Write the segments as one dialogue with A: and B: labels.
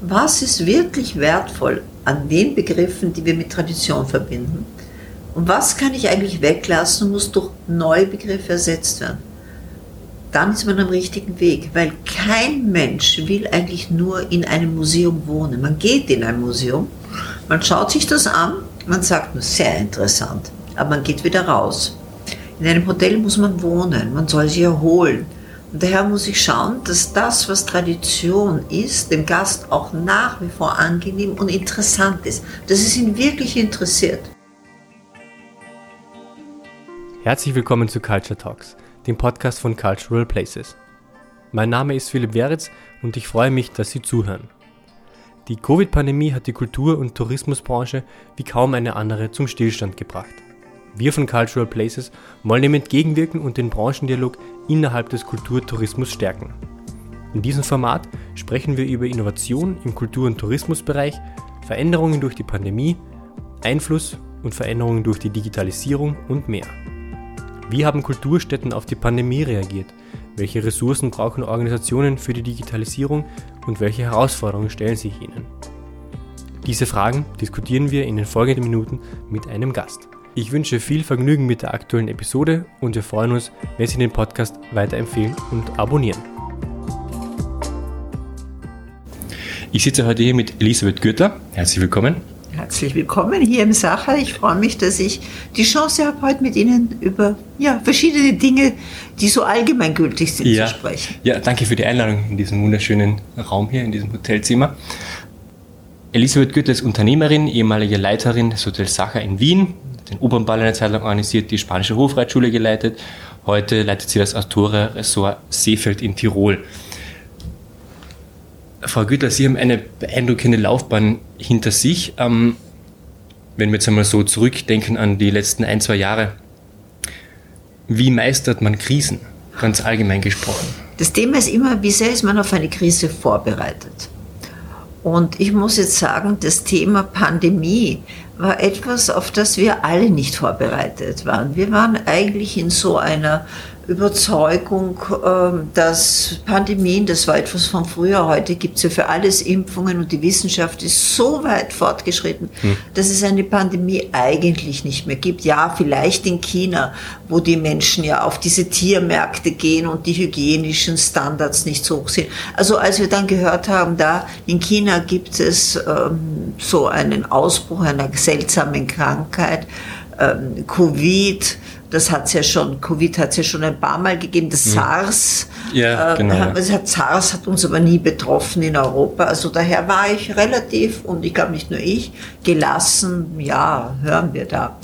A: was ist wirklich wertvoll an den Begriffen, die wir mit Tradition verbinden? Und was kann ich eigentlich weglassen und muss durch neue Begriffe ersetzt werden? Dann ist man am richtigen Weg, weil kein Mensch will eigentlich nur in einem Museum wohnen. Man geht in ein Museum, man schaut sich das an, man sagt nur sehr interessant, aber man geht wieder raus. In einem Hotel muss man wohnen, man soll sich erholen. Daher muss ich schauen, dass das, was Tradition ist, dem Gast auch nach wie vor angenehm und interessant ist, dass es ihn wirklich interessiert.
B: Herzlich willkommen zu Culture Talks, dem Podcast von Cultural Places. Mein Name ist Philipp Weritz und ich freue mich, dass Sie zuhören. Die Covid-Pandemie hat die Kultur- und Tourismusbranche wie kaum eine andere zum Stillstand gebracht. Wir von Cultural Places wollen dem entgegenwirken und den Branchendialog innerhalb des Kulturtourismus stärken. In diesem Format sprechen wir über Innovation im Kultur- und Tourismusbereich, Veränderungen durch die Pandemie, Einfluss und Veränderungen durch die Digitalisierung und mehr. Wie haben Kulturstätten auf die Pandemie reagiert? Welche Ressourcen brauchen Organisationen für die Digitalisierung und welche Herausforderungen stellen sich ihnen? Diese Fragen diskutieren wir in den folgenden Minuten mit einem Gast. Ich wünsche viel Vergnügen mit der aktuellen Episode und wir freuen uns, wenn Sie den Podcast weiterempfehlen und abonnieren. Ich sitze heute hier mit Elisabeth Gürtler. Herzlich willkommen.
A: Herzlich willkommen hier im Sacher. Ich freue mich, dass ich die Chance habe, heute mit Ihnen über ja, verschiedene Dinge, die so allgemeingültig sind,
B: ja.
A: zu sprechen.
B: Ja, danke für die Einladung in diesem wunderschönen Raum hier, in diesem Hotelzimmer. Elisabeth Gürtler ist Unternehmerin, ehemalige Leiterin des Hotels Sacher in Wien, den Opernball eine Zeit lang organisiert, die spanische Hofreitschule geleitet. Heute leitet sie das Astora-Ressort Seefeld in Tirol. Frau Güttler, Sie haben eine beeindruckende Laufbahn hinter sich. Ähm, wenn wir jetzt einmal so zurückdenken an die letzten ein, zwei Jahre, wie meistert man Krisen, ganz allgemein gesprochen?
A: Das Thema ist immer, wie sehr ist man auf eine Krise vorbereitet? Und ich muss jetzt sagen, das Thema Pandemie war etwas, auf das wir alle nicht vorbereitet waren. Wir waren eigentlich in so einer Überzeugung, ähm, dass Pandemien, das war etwas von früher, heute gibt es ja für alles Impfungen und die Wissenschaft ist so weit fortgeschritten, hm. dass es eine Pandemie eigentlich nicht mehr gibt. Ja, vielleicht in China, wo die Menschen ja auf diese Tiermärkte gehen und die hygienischen Standards nicht so hoch sind. Also als wir dann gehört haben, da in China gibt es ähm, so einen Ausbruch einer seltsamen Krankheit, ähm, Covid, das hat es ja schon, Covid hat es ja schon ein paar Mal gegeben, das mhm. SARS.
B: Ja, äh, genau.
A: Hat, SARS hat uns aber nie betroffen in Europa. Also daher war ich relativ, und ich glaube nicht nur ich, gelassen, ja, hören wir da.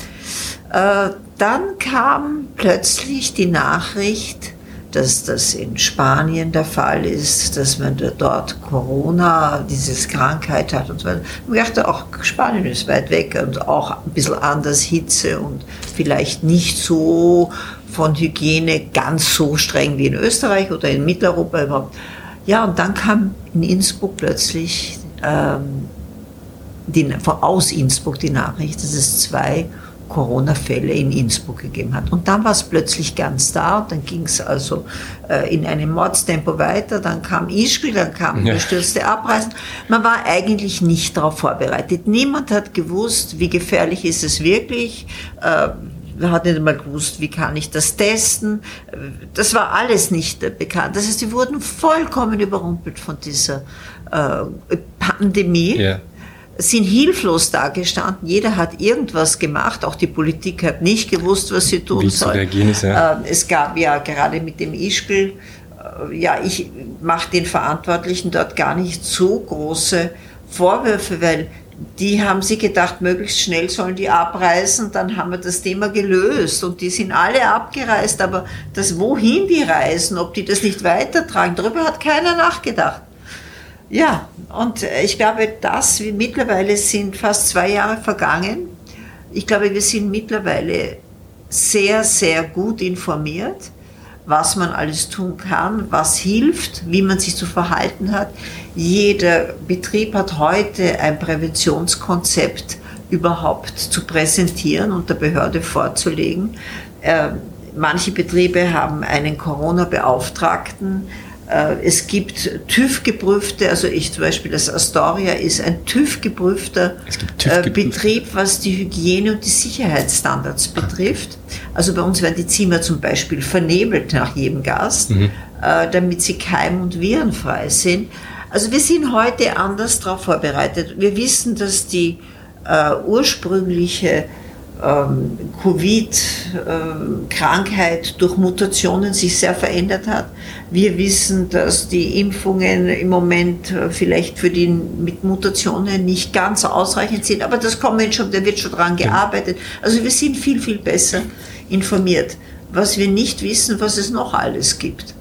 A: Äh, dann kam plötzlich die Nachricht, dass das in Spanien der Fall ist, dass man dort Corona, diese Krankheit hat und so weiter. Ich dachte, auch Spanien ist weit weg und auch ein bisschen anders Hitze und vielleicht nicht so von Hygiene ganz so streng wie in Österreich oder in Mitteleuropa überhaupt. Ja, und dann kam in Innsbruck plötzlich ähm, die, aus Innsbruck die Nachricht, dass es zwei Corona-Fälle in Innsbruck gegeben hat. Und dann war es plötzlich ganz da und dann ging es also äh, in einem Mordstempo weiter, dann kam Ischgl, dann kam ja. gestürzte Abreisen. Man war eigentlich nicht darauf vorbereitet. Niemand hat gewusst, wie gefährlich ist es wirklich. Äh, man hat nicht einmal gewusst, wie kann ich das testen. Das war alles nicht äh, bekannt. Das heißt, sie wurden vollkommen überrumpelt von dieser äh, Pandemie. Ja sind hilflos dagestanden. Jeder hat irgendwas gemacht. Auch die Politik hat nicht gewusst, was sie tun soll. Ist, ja. Ähm, es gab ja gerade mit dem Ischgl, äh, ja, ich mache den Verantwortlichen dort gar nicht so große Vorwürfe, weil die haben sich gedacht, möglichst schnell sollen die abreisen, dann haben wir das Thema gelöst und die sind alle abgereist, aber das wohin die reisen, ob die das nicht weitertragen, darüber hat keiner nachgedacht. Ja, und ich glaube, dass wir mittlerweile sind fast zwei Jahre vergangen. Ich glaube, wir sind mittlerweile sehr, sehr gut informiert, was man alles tun kann, was hilft, wie man sich zu verhalten hat. Jeder Betrieb hat heute ein Präventionskonzept überhaupt zu präsentieren und der Behörde vorzulegen. Äh, manche Betriebe haben einen Corona-Beauftragten, Äh, es gibt TÜV-geprüfte, also ich zum Beispiel, das Astoria ist ein TÜV-geprüfter TÜV äh, Betrieb, was die Hygiene und die Sicherheitsstandards betrifft. Also bei uns werden die Zimmer zum Beispiel vernebelt nach jedem Gast, mhm. Äh, damit sie keim- und virenfrei sind. Also wir sind heute anders darauf vorbereitet. Wir wissen, dass die äh, ursprüngliche ähm, Covid-Krankheit durch Mutationen sich sehr verändert hat. Wir wissen, dass die Impfungen im Moment äh, vielleicht für die mit Mutationen nicht ganz ausreichend sind, aber das kommt schon, da wird schon dran gearbeitet. Also wir sind viel, viel besser informiert. Was wir nicht wissen, was es noch alles gibt.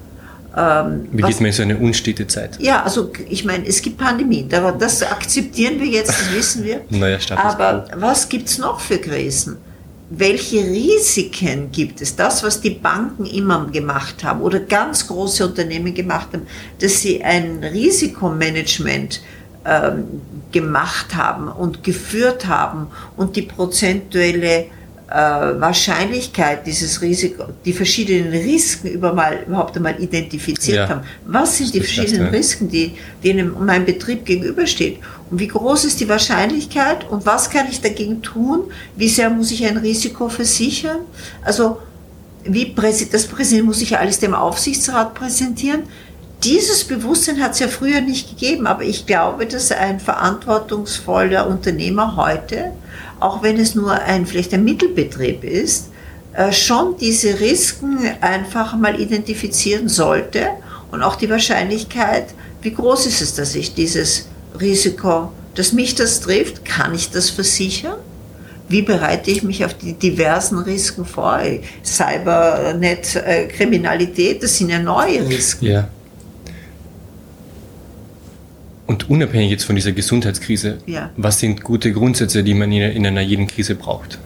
B: Ähm, Wie geht man in so eine unstete Zeit?
A: Ja, also ich meine, es gibt Pandemien, das akzeptieren wir jetzt, das wissen wir. naja, Aber was gibt es noch für Krisen? Welche Risiken gibt es? Das, was die Banken immer gemacht haben oder ganz große Unternehmen gemacht haben, dass sie ein Risikomanagement ähm, gemacht haben und geführt haben und die prozentuelle Wahrscheinlichkeit, dieses Risiko, die verschiedenen Risiken über mal, überhaupt einmal identifiziert ja. haben. Was sind die verschiedenen Risiken, die, denen mein Betrieb gegenübersteht? Und wie groß ist die Wahrscheinlichkeit? Und was kann ich dagegen tun? Wie sehr muss ich ein Risiko versichern? Also, wie das Präsident muss sich ja alles dem Aufsichtsrat präsentieren. Dieses Bewusstsein hat es ja früher nicht gegeben, aber ich glaube, dass ein verantwortungsvoller Unternehmer heute auch wenn es nur ein, vielleicht ein Mittelbetrieb ist, äh, schon diese Risiken einfach mal identifizieren sollte und auch die Wahrscheinlichkeit, wie groß ist es, dass ich dieses Risiko, dass mich das trifft, kann ich das versichern? Wie bereite ich mich auf die diversen Risiken vor? Cybernet, äh, Kriminalität, das sind ja neue Risiken. Ja.
B: Und unabhängig jetzt von dieser Gesundheitskrise, ja. was sind gute Grundsätze, die man in, in einer jeden Krise braucht?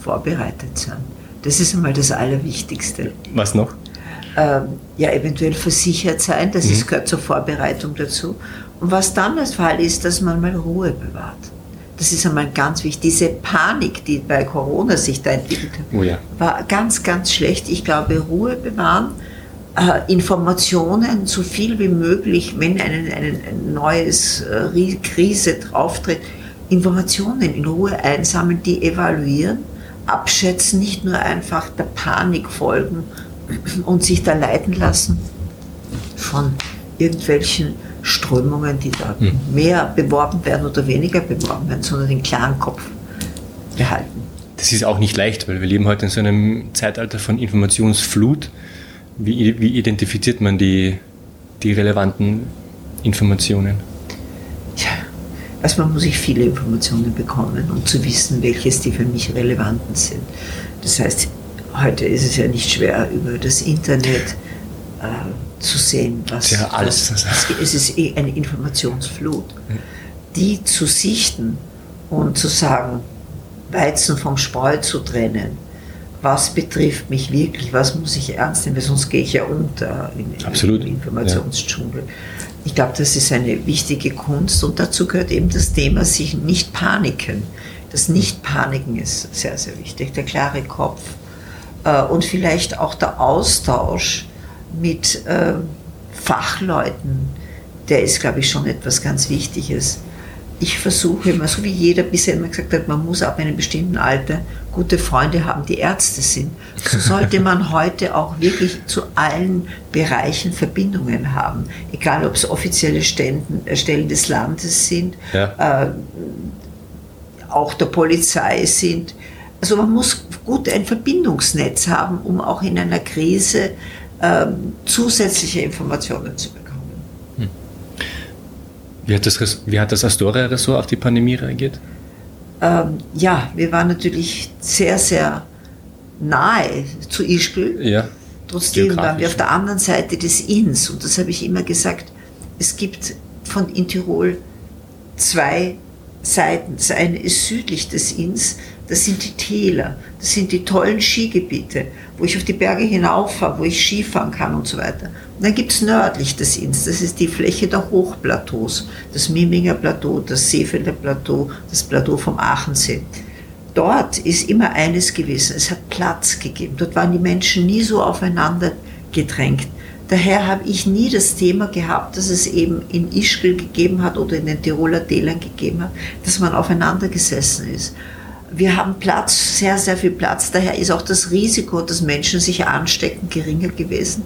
A: Vorbereitet sein. Das ist einmal das Allerwichtigste.
B: Was noch?
A: Ähm, ja, eventuell versichert sein, das mhm. ist, gehört zur Vorbereitung dazu. Und was dann der Fall ist, dass man mal Ruhe bewahrt. Das ist einmal ganz wichtig. Diese Panik, die bei Corona sich da entwickelt hat, oh ja. war ganz, ganz schlecht. Ich glaube, Ruhe bewahren äh, Informationen so viel wie möglich, wenn eine, eine neues äh, Krise drauftritt, Informationen in Ruhe einsammeln, die evaluieren, abschätzen, nicht nur einfach der Panik folgen und sich da leiten lassen von irgendwelchen Strömungen, die da hm. mehr beworben werden oder weniger beworben werden, sondern den klaren Kopf behalten.
B: Das ist auch nicht leicht, weil wir leben heute in so einem Zeitalter von Informationsflut. Wie, wie identifiziert man die, die relevanten Informationen?
A: Ja, erstmal muss ich viele Informationen bekommen, um zu wissen, welches die für mich relevanten sind. Das heißt, heute ist es ja nicht schwer, über das Internet äh, zu sehen, was.
B: Ja, alles.
A: Was, es ist eh eine Informationsflut. Die zu sichten und zu sagen, Weizen vom Spreu zu trennen, was betrifft mich wirklich, was muss ich ernst nehmen, weil sonst gehe ich ja unter in,
B: Absolut.
A: im Informationsdschungel. Ja. Ich glaube, das ist eine wichtige Kunst und dazu gehört eben das Thema, sich nicht paniken. Das Nicht-Paniken ist sehr, sehr wichtig, der klare Kopf äh, und vielleicht auch der Austausch mit äh, Fachleuten, der ist, glaube ich, schon etwas ganz Wichtiges ich versuche immer, so wie jeder bisher immer gesagt hat, man muss ab einem bestimmten Alter gute Freunde haben, die Ärzte sind. So sollte man heute auch wirklich zu allen Bereichen Verbindungen haben. Egal, ob es offizielle Ständen, äh, Stellen des Landes sind, ja. äh, auch der Polizei sind. Also man muss gut ein Verbindungsnetz haben, um auch in einer Krise äh, zusätzliche Informationen zu bekommen.
B: Wie hat das, wie hat das Astoria-Ressort auf die Pandemie reagiert?
A: Ähm, ja, wir waren natürlich sehr, sehr nahe zu Ischgl. Ja. Trotzdem waren wir auf der anderen Seite des Inns. Und das habe ich immer gesagt. Es gibt von in Tirol zwei Seiten. Das eine ist südlich des Inns, das sind die Täler, das sind die tollen Skigebiete, wo ich auf die Berge hinaufahre, wo ich Skifahren kann und so weiter. Und dann gibt es nördlich des Inns, das ist die Fläche der Hochplateaus, das Miminger Plateau, das Seefelder Plateau, das Plateau vom Aachensee. Dort ist immer eines gewesen, es hat Platz gegeben. Dort waren die Menschen nie so aufeinander gedrängt. Daher habe ich nie das Thema gehabt, dass es eben in Ischgl gegeben hat oder in den Tiroler Tälern gegeben hat, dass man aufeinander gesessen ist. Wir haben Platz, sehr, sehr viel Platz. Daher ist auch das Risiko, dass Menschen sich anstecken, geringer gewesen.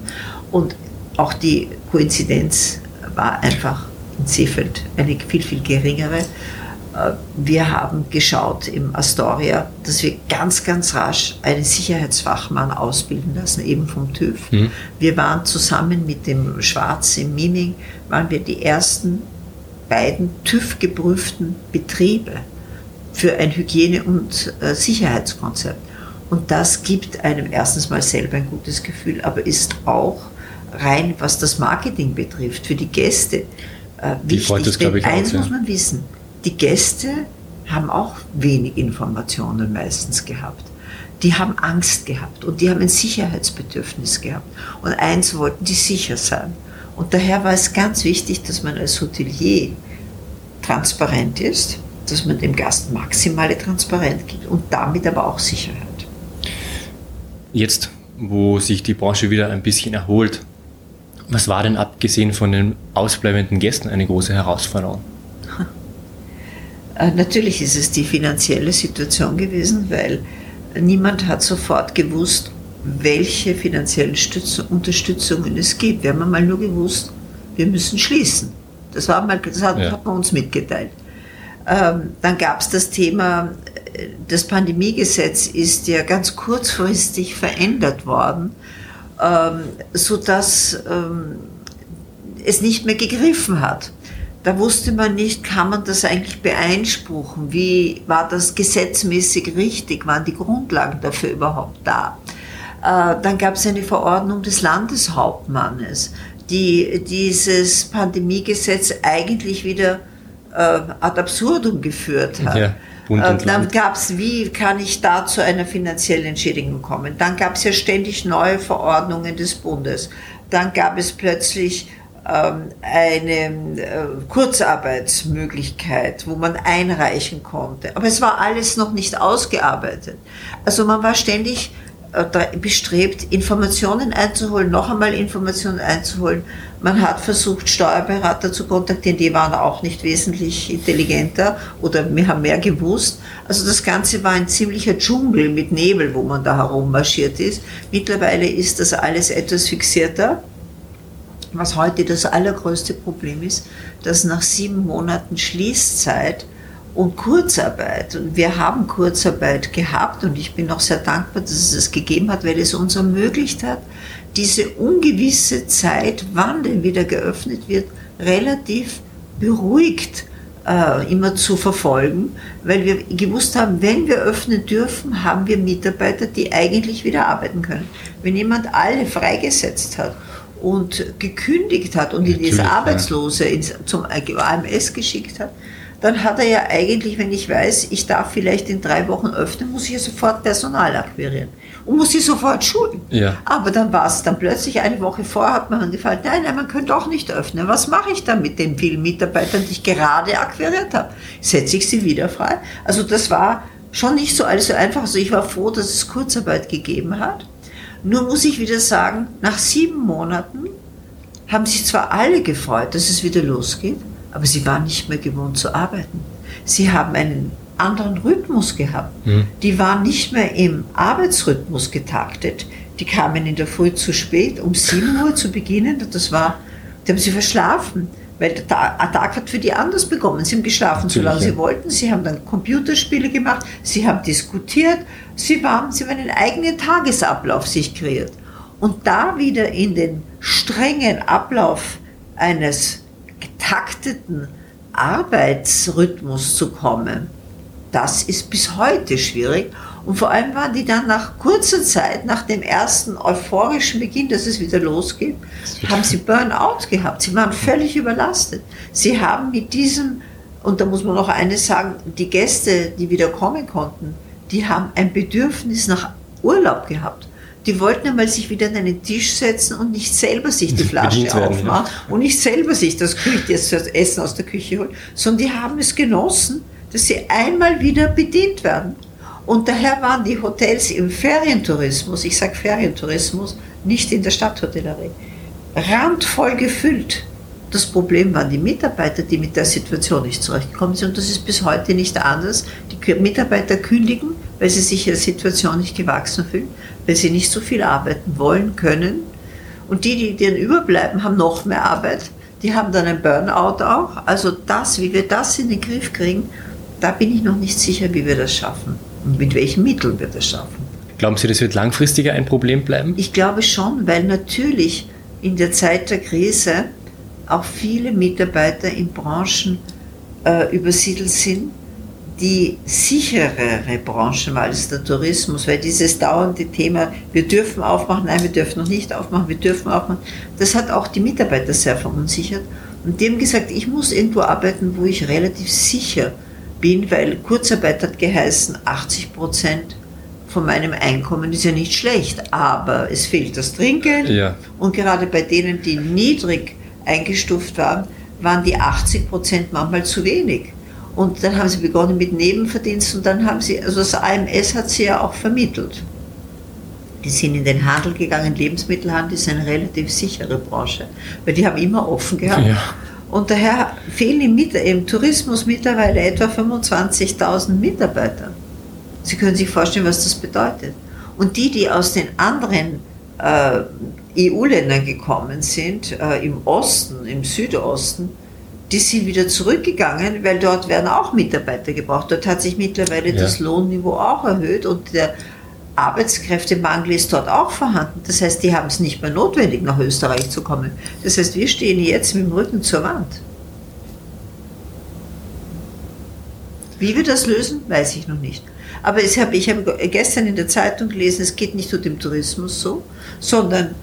A: Und auch die Koinzidenz war einfach in Seefeld eine viel, viel geringere. Äh, wir haben geschaut im Astoria, dass wir ganz, ganz rasch einen Sicherheitsfachmann ausbilden lassen, eben vom TÜV. Mhm. Wir waren zusammen mit dem Schwarz im Miming, waren wir die ersten beiden TÜV-geprüften Betriebe für ein Hygiene- und äh, Sicherheitskonzept. Und das gibt einem erstens mal selber ein gutes Gefühl, aber ist auch rein, was das Marketing betrifft, für die Gäste äh, wichtig. Das, Denn eins aus, ja. muss man wissen, die Gäste haben auch wenig Informationen meistens gehabt. Die haben Angst gehabt und die haben ein Sicherheitsbedürfnis gehabt. Und eins wollten die sicher sein. Und daher war es ganz wichtig, dass man als Hotelier transparent ist, dass man dem Gast maximale Transparenz gibt und damit aber auch Sicherheit.
B: Jetzt, wo sich die Branche wieder ein bisschen erholt, was war denn abgesehen von den ausbleibenden Gästen eine große Herausforderung?
A: Äh, natürlich ist es die finanzielle Situation gewesen, weil niemand hat sofort gewusst, welche finanziellen Unterstützungen es gibt. Wir haben einmal nur gewusst, wir müssen schließen. Das, war mal, das hat, ja. hat man uns mitgeteilt. Ähm, dann gab es das Thema, äh, das Pandemiegesetz ist ja ganz kurzfristig verändert worden, ähm, sodass ähm, es nicht mehr gegriffen hat da wusste man nicht, kann man das eigentlich beeinspruchen? Wie war das gesetzmäßig richtig? Waren die Grundlagen dafür überhaupt da? Äh, dann gab es eine Verordnung des Landeshauptmannes, die dieses Pandemiegesetz eigentlich wieder ad absurdum geführt hat. Ja. Äh, dann gab es, wie kann ich da zu einer finanziellen Entschädigung kommen? Dann gab es ja ständig neue Verordnungen des Bundes. Dann gab es plötzlich ähm, eine äh, Kurzarbeitsmöglichkeit, wo man einreichen konnte. Aber es war alles noch nicht ausgearbeitet. Also man war ständig äh, bestrebt, Informationen einzuholen, noch einmal Informationen einzuholen. Man hat versucht, Steuerberater zu kontaktieren, die waren auch nicht wesentlich intelligenter oder wir haben mehr gewusst. Also das Ganze war ein ziemlicher Dschungel mit Nebel, wo man da herummarschiert ist. Mittlerweile ist das alles etwas fixierter was heute das allergrößte Problem ist, dass nach sieben Monaten Schließzeit und Kurzarbeit, und wir haben Kurzarbeit gehabt und ich bin auch sehr dankbar, dass es es gegeben hat, weil es uns ermöglicht hat, diese ungewisse Zeit, wann denn wieder geöffnet wird, relativ beruhigt äh, immer zu verfolgen, weil wir gewusst haben, wenn wir öffnen dürfen, haben wir Mitarbeiter, die eigentlich wieder arbeiten können. Wenn jemand alle freigesetzt hat und gekündigt hat und ihn als Arbeitslose ins, zum AMS geschickt hat, dann hat er ja eigentlich, wenn ich weiß, ich darf vielleicht in drei Wochen öffnen, muss ich ja sofort Personal akquirieren und muss sie sofort schulen. Ja. Aber dann war es dann plötzlich eine Woche vor, hat man gefallen, nein, nein, man könnte auch nicht öffnen. Was mache ich dann mit den vielen Mitarbeitern, die ich gerade akquiriert habe? Setze ich sie wieder frei? Also das war schon nicht so alles so einfach. Also ich war froh, dass es Kurzarbeit gegeben hat. Nur muss ich wieder sagen, nach sieben Monaten haben sich zwar alle gefreut, dass es wieder losgeht, aber sie waren nicht mehr gewohnt zu arbeiten. Sie haben einen anderen Rhythmus gehabt. Mhm. Die waren nicht mehr im Arbeitsrhythmus getaktet. Die kamen in der Früh zu spät, um 7 Uhr zu beginnen. Das war, die haben sie verschlafen. Weil der Tag hat für die anders begonnen. Sie haben geschlafen, Natürlich, solange ja. sie wollten. Sie haben dann Computerspiele gemacht. Sie haben diskutiert. Sie, waren, sie haben einen eigenen Tagesablauf sich kreiert. Und da wieder in den strengen Ablauf eines getakteten Arbeitsrhythmus zu kommen, das ist bis heute schwierig. Und vor allem waren die dann nach kurzer Zeit, nach dem ersten euphorischen Beginn, dass es wieder losgeht, haben sie Burnout gehabt. Sie waren völlig überlastet. Sie haben mit diesem, und da muss man noch eines sagen, die Gäste, die wieder kommen konnten, die haben ein Bedürfnis nach Urlaub gehabt. Die wollten einmal sich wieder an einen Tisch setzen und nicht selber sich die Flasche aufmachen ja. und nicht selber sich das, das Essen aus der Küche holen, sondern die haben es genossen, dass sie einmal wieder bedient werden. Und daher waren die Hotels im Ferientourismus, ich sage Ferientourismus, nicht in der Stadthotellerie, randvoll gefüllt. Das Problem waren die Mitarbeiter, die mit der Situation nicht zurechtgekommen sind. Und das ist bis heute nicht anders. Die Mitarbeiter kündigen, weil sie sich der Situation nicht gewachsen fühlen, weil sie nicht so viel arbeiten wollen, können. Und die, die dann überbleiben, haben noch mehr Arbeit. Die haben dann ein Burnout auch. Also das, wie wir das in den Griff kriegen, da bin ich noch nicht sicher, wie wir das schaffen und mit welchen Mitteln wir das schaffen.
B: Glauben Sie, das wird langfristiger ein Problem bleiben?
A: Ich glaube schon, weil natürlich in der Zeit der Krise auch viele Mitarbeiter in Branchen äh, übersiedelt sind, die sicherere Branchen war als der Tourismus, weil dieses dauernde Thema, wir dürfen aufmachen, nein, wir dürfen noch nicht aufmachen, wir dürfen aufmachen, das hat auch die Mitarbeiter sehr verunsichert. Und die haben gesagt, ich muss irgendwo arbeiten, wo ich relativ sicher bin, weil Kurzarbeit hat geheißen, 80 Prozent von meinem Einkommen ist ja nicht schlecht, aber es fehlt das Trinkgeld. Ja. Und gerade bei denen, die niedrig eingestuft waren, waren die 80 Prozent manchmal zu wenig. Und dann haben sie begonnen mit Nebenverdienst und dann haben sie, also das AMS hat sie ja auch vermittelt. Die sind in den Handel gegangen, Lebensmittelhandel ist eine relativ sichere Branche, weil die haben immer offen gehabt. Ja. Und daher fehlen im, im Tourismus mittlerweile etwa 25.000 Mitarbeiter. Sie können sich vorstellen, was das bedeutet. Und die, die aus den anderen äh, EU-Ländern gekommen sind, äh, im Osten, im Südosten, die sind wieder zurückgegangen, weil dort werden auch Mitarbeiter gebraucht. Dort hat sich mittlerweile ja. das Lohnniveau auch erhöht und der Arbeitskräftemangel ist dort auch vorhanden. Das heißt, die haben es nicht mehr notwendig, nach Österreich zu kommen. Das heißt, wir stehen jetzt mit dem Rücken zur Wand. Wie wir das lösen, weiß ich noch nicht. Aber ich habe, ich habe gestern in der Zeitung gelesen, es geht nicht nur dem Tourismus so, sondern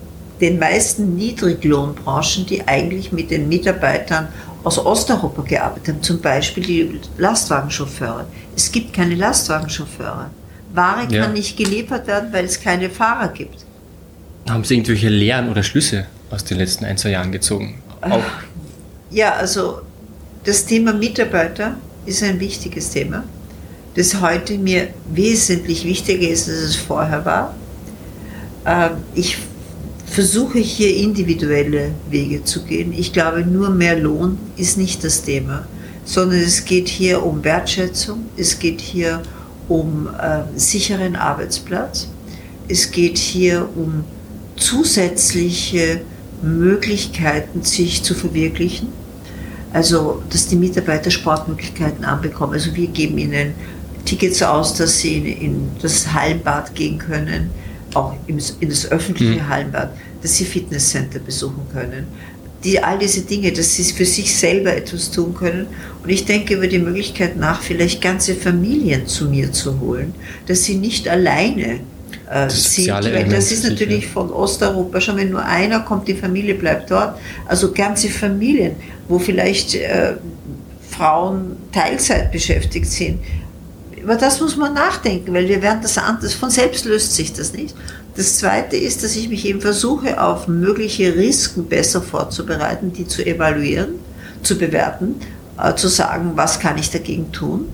A: den meisten Niedriglohnbranchen, die eigentlich mit den Mitarbeitern aus Osteuropa gearbeitet haben, zum Beispiel die Lastwagenchauffeure. Es gibt keine Lastwagenchauffeure. Ware ja. kann nicht geliefert werden, weil es keine Fahrer gibt.
B: Haben Sie irgendwelche Lehren oder Schlüsse aus den letzten ein, zwei Jahren gezogen? Auch
A: ja, also das Thema Mitarbeiter ist ein wichtiges Thema das heute mir wesentlich wichtiger ist, als es vorher war. Ähm, ich versuche hier individuelle Wege zu gehen. Ich glaube, nur mehr Lohn ist nicht das Thema, sondern es geht hier um Wertschätzung, es geht hier um äh, sicheren Arbeitsplatz, es geht hier um zusätzliche Möglichkeiten, sich zu verwirklichen. Also, dass die Mitarbeiter Sportmöglichkeiten anbekommen. Also, wir geben ihnen Tickets aus, dass sie in, das Hallenbad gehen können, auch in das öffentliche mhm. Hallenbad, dass sie Fitnesscenter besuchen können. Die, all diese Dinge, dass sie für sich selber etwas tun können. Und ich denke über die Möglichkeit nach, vielleicht ganze Familien zu mir zu holen, dass sie nicht alleine äh, sind. Weil das ist natürlich von Osteuropa schon, wenn nur einer kommt, die Familie bleibt dort. Also ganze Familien, wo vielleicht äh, Frauen Teilzeit beschäftigt sind, über das muss man nachdenken, weil wir werden das anders, von selbst löst sich das nicht. Das Zweite ist, dass ich mich eben versuche, auf mögliche Risiken besser vorzubereiten, die zu evaluieren, zu bewerten, äh, zu sagen, was kann ich dagegen tun.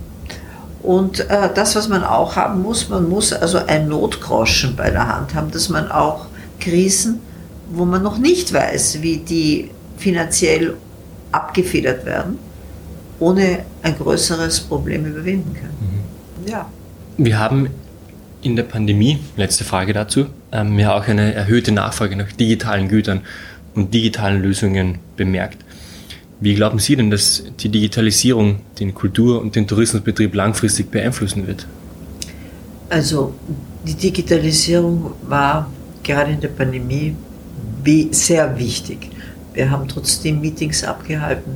A: Und äh, das, was man auch haben muss, man muss also ein Notgroschen bei der Hand haben, dass man auch Krisen, wo man noch nicht weiß, wie die finanziell abgefedert werden, ohne ein größeres Problem überwinden kann. Mhm.
B: Ja. Wir haben in der Pandemie, letzte Frage dazu, ähm, ja auch eine erhöhte Nachfrage nach digitalen Gütern und digitalen Lösungen bemerkt. Wie glauben Sie denn, dass die Digitalisierung den Kultur- und den Tourismusbetrieb langfristig beeinflussen wird?
A: Also die Digitalisierung war gerade in der Pandemie sehr wichtig. Wir haben trotzdem Meetings abgehalten,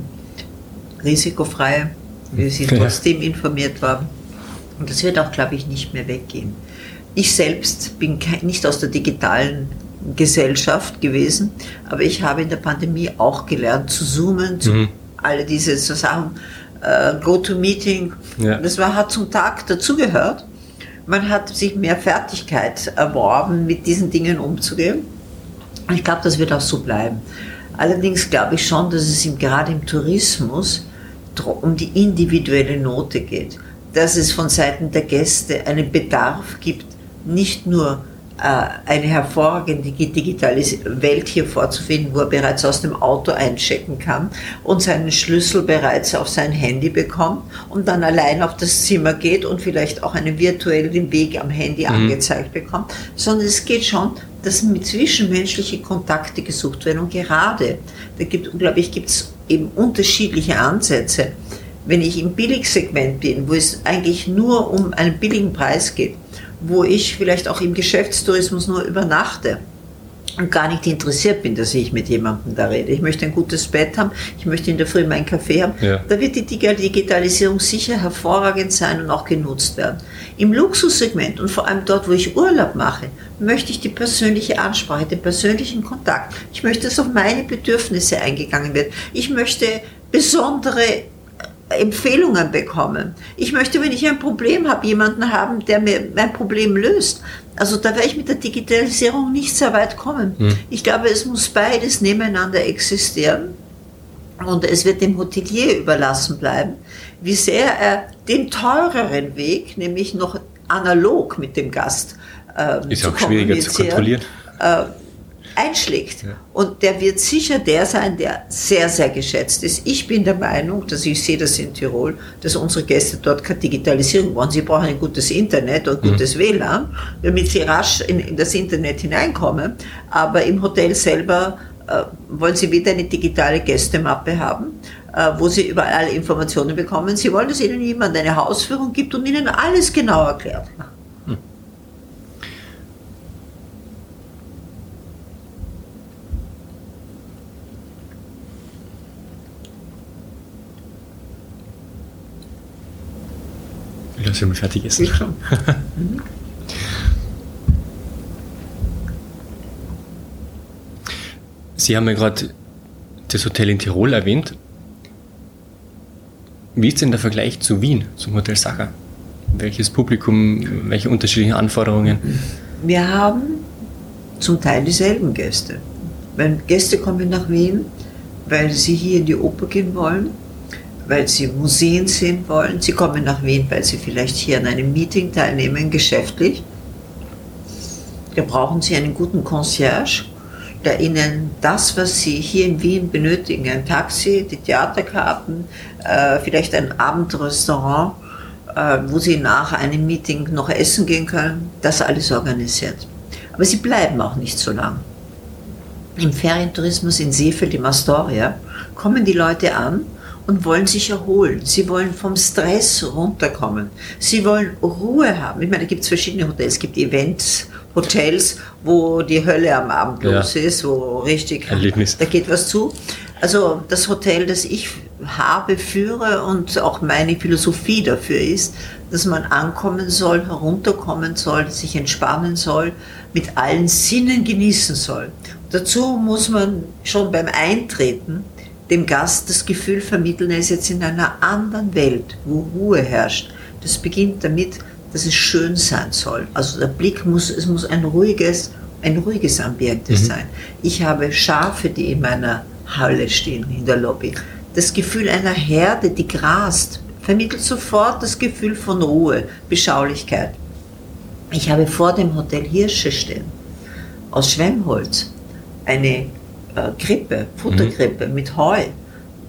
A: risikofrei. Wir sind trotzdem informiert worden. Und das wird auch, glaube ich, nicht mehr weggehen. Ich selbst bin nicht aus der digitalen Gesellschaft gewesen, aber ich habe in der Pandemie auch gelernt zu zoomen, zu mhm. alle diese so Sachen, äh, Go-to-Meeting. Ja. Das war, hat zum Tag dazugehört. Man hat sich mehr Fertigkeit erworben, mit diesen Dingen umzugehen. Ich glaube, das wird auch so bleiben. Allerdings glaube ich schon, dass es im, gerade im Tourismus um die individuelle Note geht dass es von Seiten der Gäste einen Bedarf gibt, nicht nur eine hervorragende digitale Welt hier vorzufinden, wo er bereits aus dem Auto einchecken kann und seinen Schlüssel bereits auf sein Handy bekommt und dann allein auf das Zimmer geht und vielleicht auch einen virtuellen Weg am Handy mhm. angezeigt bekommt, sondern es geht schon, dass mit zwischenmenschliche Kontakte gesucht werden und gerade, da gibt, glaube ich, gibt es eben unterschiedliche Ansätze. Wenn ich im Billigsegment bin, wo es eigentlich nur um einen billigen Preis geht, wo ich vielleicht auch im Geschäftstourismus nur übernachte und gar nicht interessiert bin, dass ich mit jemandem da rede. Ich möchte ein gutes Bett haben, ich möchte in der Früh meinen Kaffee haben. Ja. Da wird die Digitalisierung sicher hervorragend sein und auch genutzt werden. Im Luxussegment und vor allem dort, wo ich Urlaub mache, möchte ich die persönliche Ansprache, den persönlichen Kontakt. Ich möchte, dass auf meine Bedürfnisse eingegangen wird. Ich möchte besondere Empfehlungen bekommen. Ich möchte, wenn ich ein Problem habe, jemanden haben, der mir mein Problem löst. Also da werde ich mit der Digitalisierung nicht sehr weit kommen. Hm. Ich glaube, es muss beides nebeneinander existieren. Und es wird dem Hotelier überlassen bleiben, wie sehr er den teureren Weg, nämlich noch analog mit dem Gast,
B: ähm, ist auch schwieriger zu kontrollieren.
A: Einschlägt. Ja. Und der wird sicher der sein, der sehr, sehr geschätzt ist. Ich bin der Meinung, dass ich sehe das in Tirol, dass unsere Gäste dort keine Digitalisierung wollen. Sie brauchen ein gutes Internet und gutes mhm. WLAN, damit sie rasch in, in, das Internet hineinkommen. Aber im Hotel selber äh, wollen sie wieder eine digitale Gästemappe haben, äh, wo sie überall alle Informationen bekommen. Sie wollen, dass ihnen jemand eine Hausführung gibt und ihnen alles genau erklärt.
B: Sind wir fertig essen. Ich schon. Mhm. Sie haben ja gerade das Hotel in Tirol erwähnt. Wie ist denn der Vergleich zu Wien, zum Hotel Sacher? Welches Publikum, welche unterschiedlichen Anforderungen?
A: Wir haben zum Teil dieselben Gäste. Wenn Gäste kommen nach Wien, weil sie hier in die Oper gehen wollen, weil sie Museen sehen wollen. Sie kommen nach Wien, weil sie vielleicht hier an einem Meeting teilnehmen, geschäftlich. Da brauchen sie einen guten Concierge, der ihnen das, was sie hier in Wien benötigen, ein Taxi, die Theaterkarten, äh, vielleicht ein Abendrestaurant, äh, wo sie nach einem Meeting noch essen gehen können, das alles organisiert. Aber sie bleiben auch nicht so lang. Im Ferientourismus in Seefeld, im Astoria, kommen die Leute an und wollen sich erholen. Sie wollen vom Stress runterkommen. Sie wollen Ruhe haben. Ich meine, da gibt es verschiedene Hotels. Es gibt Events, Hotels, wo die Hölle am Abend ja. los ist, wo richtig,
B: Erlebnis.
A: da geht was zu. Also das Hotel, das ich habe, führe und auch meine Philosophie dafür ist, dass man ankommen soll, herunterkommen soll, sich entspannen soll, mit allen Sinnen genießen soll. Dazu muss man schon beim Eintreten dem Gast das Gefühl vermitteln, er ist jetzt in einer anderen Welt, wo Ruhe herrscht. Das beginnt damit, dass es schön sein soll. Also der Blick muss, es muss ein ruhiges, ein ruhiges Ambiente mhm. sein. Ich habe Schafe, die in meiner Halle stehen, in der Lobby. Das Gefühl einer Herde, die grast, vermittelt sofort das Gefühl von Ruhe, Beschaulichkeit. Ich habe vor dem Hotel Hirsche stehen, aus Schwemmholz, eine äh, Krippe, Futterkrippe mhm. mit Heu.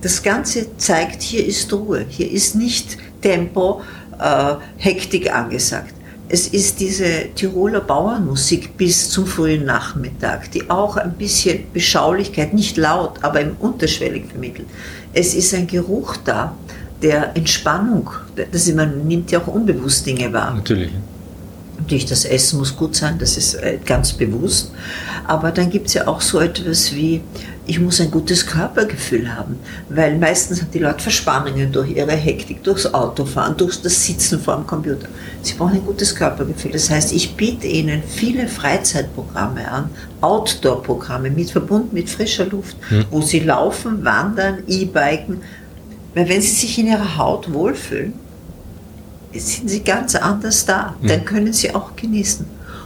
A: Das Ganze zeigt, hier ist Ruhe, hier ist nicht Tempo, äh, Hektik angesagt. Es ist diese Tiroler Bauernmusik bis zum frühen Nachmittag, die auch ein bisschen Beschaulichkeit, nicht laut, aber im unterschwellig vermittelt. Es ist ein Geruch da, der Entspannung, das, man nimmt ja auch unbewusst Dinge wahr.
B: Natürlich.
A: Natürlich, das Essen muss gut sein, das ist äh, ganz bewusst. Aber dann gibt es ja auch so etwas wie, ich muss ein gutes Körpergefühl haben, weil meistens haben die Leute Verspannungen durch ihre Hektik, durchs Autofahren, durch das Sitzen vor dem Computer. Sie brauchen ein gutes Körpergefühl. Das heißt, ich biete ihnen viele Freizeitprogramme an, Outdoor-Programme mit verbunden mit frischer Luft, hm. wo sie laufen, wandern, E-Biken. Weil wenn sie sich in ihrer Haut wohlfühlen, sind sie ganz anders da. Mhm. Dann können sie auch genießen.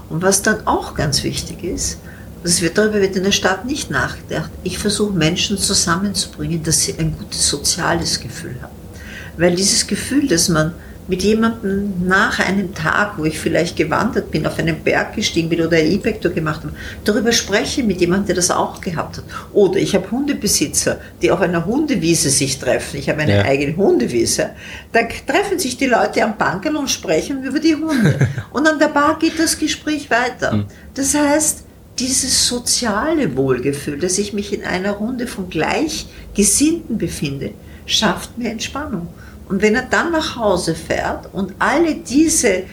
A: Und was dann auch ganz wichtig ist, das wird, darüber wird in der Stadt nicht nachgedacht. Ich versuche Menschen zusammenzubringen, dass sie ein gutes soziales Gefühl haben. Weil dieses Gefühl, dass man mit jemandem nach einem Tag, wo ich vielleicht gewandert bin, auf einen Berg gestiegen bin oder ein E-Bike gemacht habe, darüber spreche mit jemandem, der das auch gehabt hat. Oder ich habe Hundebesitzer, die auf einer Hundewiese sich treffen. Ich habe eine ja. eigene Hundewiese. Da treffen sich die Leute am Bankerl und sprechen über die Hunde. und an der Bar geht das Gespräch weiter. Hm. Das heißt, dieses soziale Wohlgefühl, dass ich mich in einer Runde von Gleichgesinnten befinde, schafft mir Entspannung. Und wenn er dann nach Hause fährt und alle diese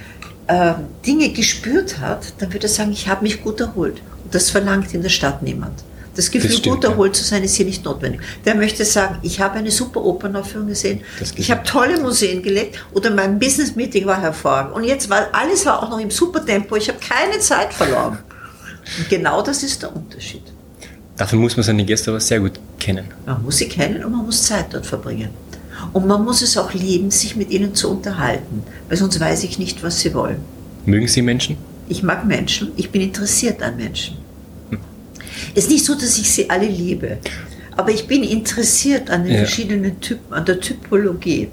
A: äh, Dinge gespürt hat, dann würde er sagen, ich habe mich gut erholt. Und das verlangt in der Stadt niemand. Das Gefühl, das stimmt, gut erholt ja. zu sein, ist hier nicht notwendig. Der möchte sagen, ich habe eine super Opernaufführung gesehen, ich habe tolle Museen gelegt oder mein Business-Meeting war hervorragend. Und jetzt war alles war auch noch im super Tempo, ich habe keine Zeit verloren. Und genau das ist der Unterschied.
B: Dafür muss man seine Gäste aber sehr gut kennen.
A: Man muss sie kennen und man muss Zeit dort verbringen. Und man muss es auch lieben, sich mit ihnen zu unterhalten, weil sonst weiß ich nicht, was sie wollen.
B: Mögen Sie Menschen?
A: Ich mag Menschen, ich bin interessiert an Menschen. Hm. Es ist nicht so, dass ich sie alle liebe, aber ich bin interessiert an den ja. verschiedenen Typen, an der Typologie.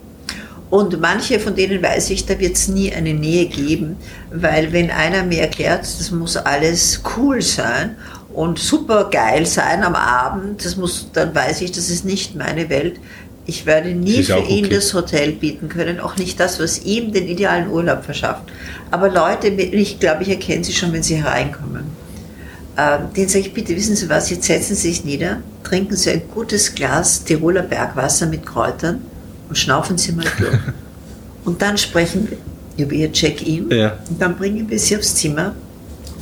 A: Und manche von denen weiß ich, da wird es nie eine Nähe geben, weil wenn einer mir erklärt, das muss alles cool sein und super geil sein am Abend, das muss, dann weiß ich, das ist nicht meine Welt. Ich werde nie für ihn okay. das Hotel bieten können, auch nicht das, was ihm den idealen Urlaub verschafft. Aber Leute, ich glaube, ich erkenne sie schon, wenn sie hereinkommen. Ähm, den sage ich, bitte wissen Sie was, jetzt setzen Sie sich nieder, trinken Sie ein gutes Glas Tiroler Bergwasser mit Kräutern und schnaufen Sie mal durch. und dann sprechen wir über Ihr Check-in ja. und dann bringen wir Sie aufs Zimmer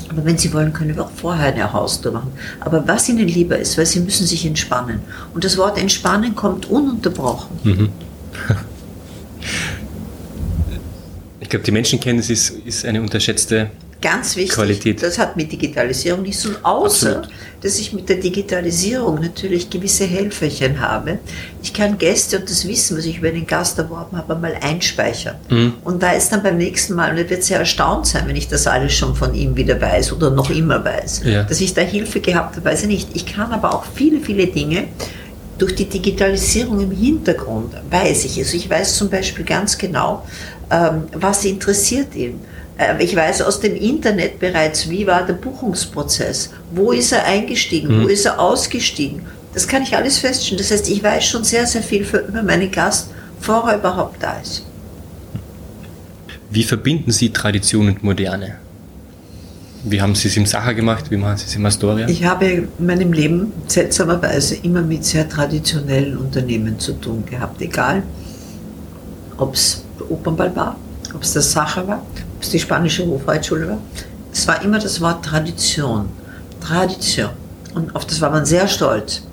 A: aber wenn Sie wollen, können wir auch vorher eine Haustür machen. Aber was Ihnen lieber ist, weil Sie müssen sich entspannen. Und das Wort entspannen kommt ununterbrochen. Mhm.
B: Ich glaube, die Menschenkenntnis ist, ist eine unterschätzte
A: Ganz wichtig,
B: Qualität.
A: das hat mit Digitalisierung nichts zu tun, außer Absolut. dass ich mit der Digitalisierung natürlich gewisse Helferchen habe. Ich kann Gäste und das Wissen, was ich über den Gast erworben habe, mal einspeichern. Mhm. Und da ist dann beim nächsten Mal, und er wird sehr erstaunt sein, wenn ich das alles schon von ihm wieder weiß oder noch immer weiß, ja. dass ich da Hilfe gehabt habe, weiß ich nicht. Ich kann aber auch viele, viele Dinge, durch die Digitalisierung im Hintergrund weiß ich es. Also ich weiß zum Beispiel ganz genau, ähm, was interessiert ihn. Äh, ich weiß aus dem Internet bereits, wie war der Buchungsprozess, wo ist er eingestiegen, mhm. wo ist er ausgestiegen. Das kann ich alles feststellen. Das heißt, ich weiß schon sehr, sehr viel für, über meinen Gast, bevor er überhaupt da ist.
B: Wie verbinden Sie Tradition und Moderne? Wie haben Sie es im Sacher gemacht? Wie machen Sie es im Astoria?
A: Ich habe in meinem Leben seltsamerweise immer mit sehr traditionellen Unternehmen zu tun gehabt. Egal, ob es Opernball war, ob es das Sacher war, es die spanische Hofreitschule war. Es war immer das Wort Tradition. Tradition. Und auf das war man sehr stolz.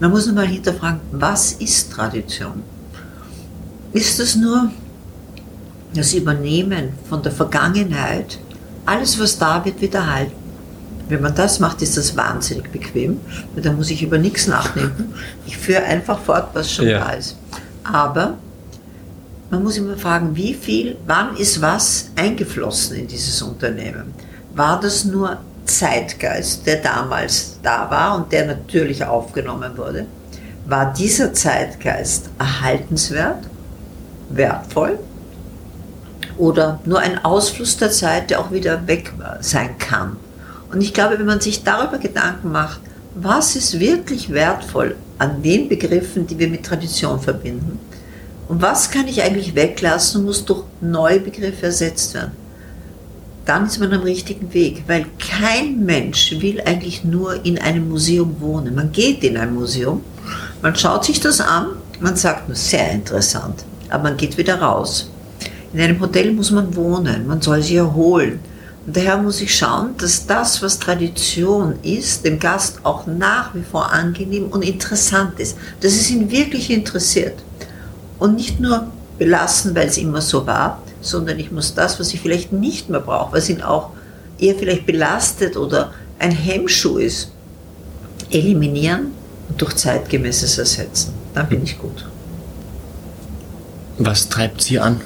A: Man muss nur mal hinterfragen, was ist Tradition? Ist es nur das Übernehmen von der Vergangenheit? Alles, was da wird, wird erhalten. Wenn man das macht, ist das wahnsinnig bequem, weil dann muss ich über nichts nachdenken. Ich führe einfach fort, was schon ja. da ist. Aber man muss immer fragen, wie viel, wann ist was eingeflossen in dieses Unternehmen? War das nur Zeitgeist, der damals da war und der natürlich aufgenommen wurde? War dieser Zeitgeist erhaltenswert, wertvoll oder nur ein Ausfluss der Zeit, der auch wieder weg sein kann? Und ich glaube, wenn man sich darüber Gedanken macht, was ist wirklich wertvoll an den Begriffen, die wir mit Tradition verbinden, und was kann ich eigentlich weglassen und muss durch neue Begriffe ersetzt werden? Dann ist man am richtigen Weg, weil kein Mensch will eigentlich nur in einem Museum wohnen. Man geht in ein Museum, man schaut sich das an, man sagt nur sehr interessant, aber man geht wieder raus. In einem Hotel muss man wohnen, man soll sich erholen. Und daher muss ich schauen, dass das, was Tradition ist, dem Gast auch nach wie vor angenehm und interessant ist. Dass es ihn wirklich interessiert und nicht nur belassen, weil es immer so war, sondern ich muss das, was ich vielleicht nicht mehr brauche, was ihn auch eher vielleicht belastet oder ein Hemmschuh ist, eliminieren und durch zeitgemäßes ersetzen. Dann bin ich gut.
B: Was treibt Sie an?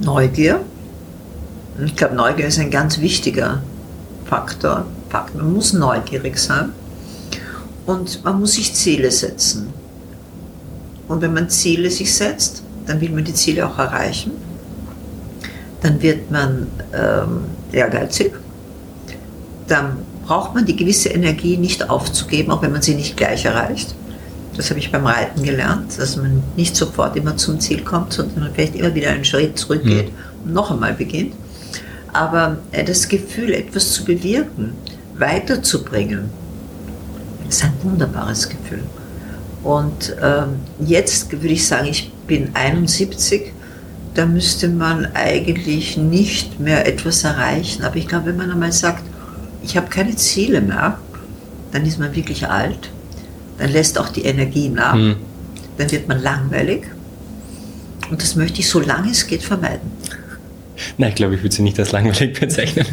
A: Neugier. Ich glaube, Neugier ist ein ganz wichtiger Faktor. Man muss neugierig sein und man muss sich Ziele setzen. Und wenn man Ziele sich setzt, dann will man die Ziele auch erreichen. Dann wird man ähm, ehrgeizig. Dann braucht man die gewisse Energie nicht aufzugeben, auch wenn man sie nicht gleich erreicht. Das habe ich beim Reiten gelernt, dass man nicht sofort immer zum Ziel kommt, sondern man vielleicht immer wieder einen Schritt zurückgeht mhm. und noch einmal beginnt. Aber äh, das Gefühl, etwas zu bewirken, weiterzubringen, ist ein wunderbares Gefühl. Und ähm, jetzt würde ich sagen, ich bin 71, da müsste man eigentlich nicht mehr etwas erreichen. Aber ich glaube, wenn man einmal sagt, ich habe keine Ziele mehr, dann ist man wirklich alt, dann lässt auch die Energie nach, mhm. dann wird man langweilig. Und das möchte ich, solange es geht, vermeiden.
B: Nein, ich glaube, ich würde sie nicht als langweilig bezeichnen.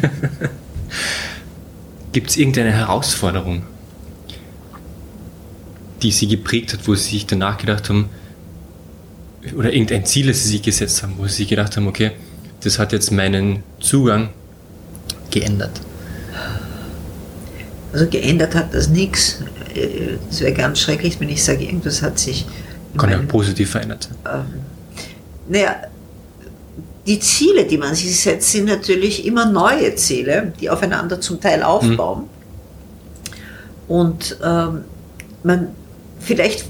B: Gibt es irgendeine Herausforderung, die Sie geprägt hat, wo Sie sich danach gedacht haben, oder irgendein Ziel, das Sie sich gesetzt haben, wo Sie sich gedacht haben, okay, das hat jetzt meinen Zugang geändert?
A: Also geändert hat das nichts. Es wäre ganz schrecklich, wenn ich sage, irgendwas hat sich.
B: Kann ja positiv verändert.
A: Ähm, naja, die Ziele, die man sich setzt, sind natürlich immer neue Ziele, die aufeinander zum Teil aufbauen. Mhm. Und ähm, man vielleicht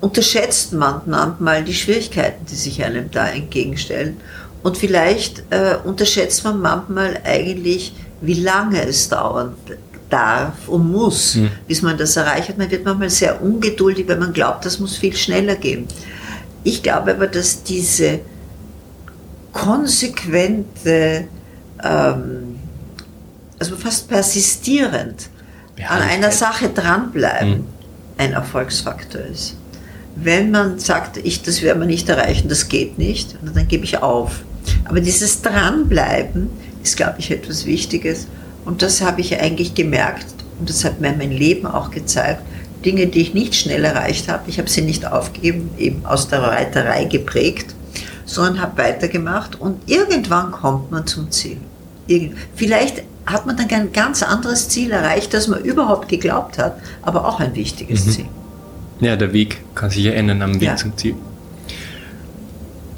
A: unterschätzt man manchmal die Schwierigkeiten, die sich einem da entgegenstellen. Und vielleicht äh, unterschätzt man manchmal eigentlich, wie lange es dauern darf und muss, mhm. bis man das erreicht hat. Man wird manchmal sehr ungeduldig, weil man glaubt, das muss viel schneller gehen. Ich glaube aber, dass diese konsequente, ähm, also fast persistierend an einer Sache dranbleiben, mhm. Ein Erfolgsfaktor ist. Wenn man sagt, ich, das werden wir nicht erreichen, das geht nicht, dann gebe ich auf. Aber dieses Dranbleiben ist, glaube ich, etwas Wichtiges. Und das habe ich eigentlich gemerkt und das hat mir mein Leben auch gezeigt. Dinge, die ich nicht schnell erreicht habe, ich habe sie nicht aufgegeben, eben aus der Reiterei geprägt sondern habe weitergemacht und irgendwann kommt man zum Ziel. Vielleicht hat man dann ein ganz anderes Ziel erreicht, das man überhaupt geglaubt hat, aber auch ein wichtiges mhm. Ziel.
B: Ja, der Weg kann sich ja ändern am Weg ja. zum Ziel.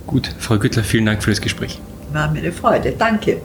B: Gut, Frau Güttler, vielen Dank für das Gespräch.
A: War mir eine Freude. Danke.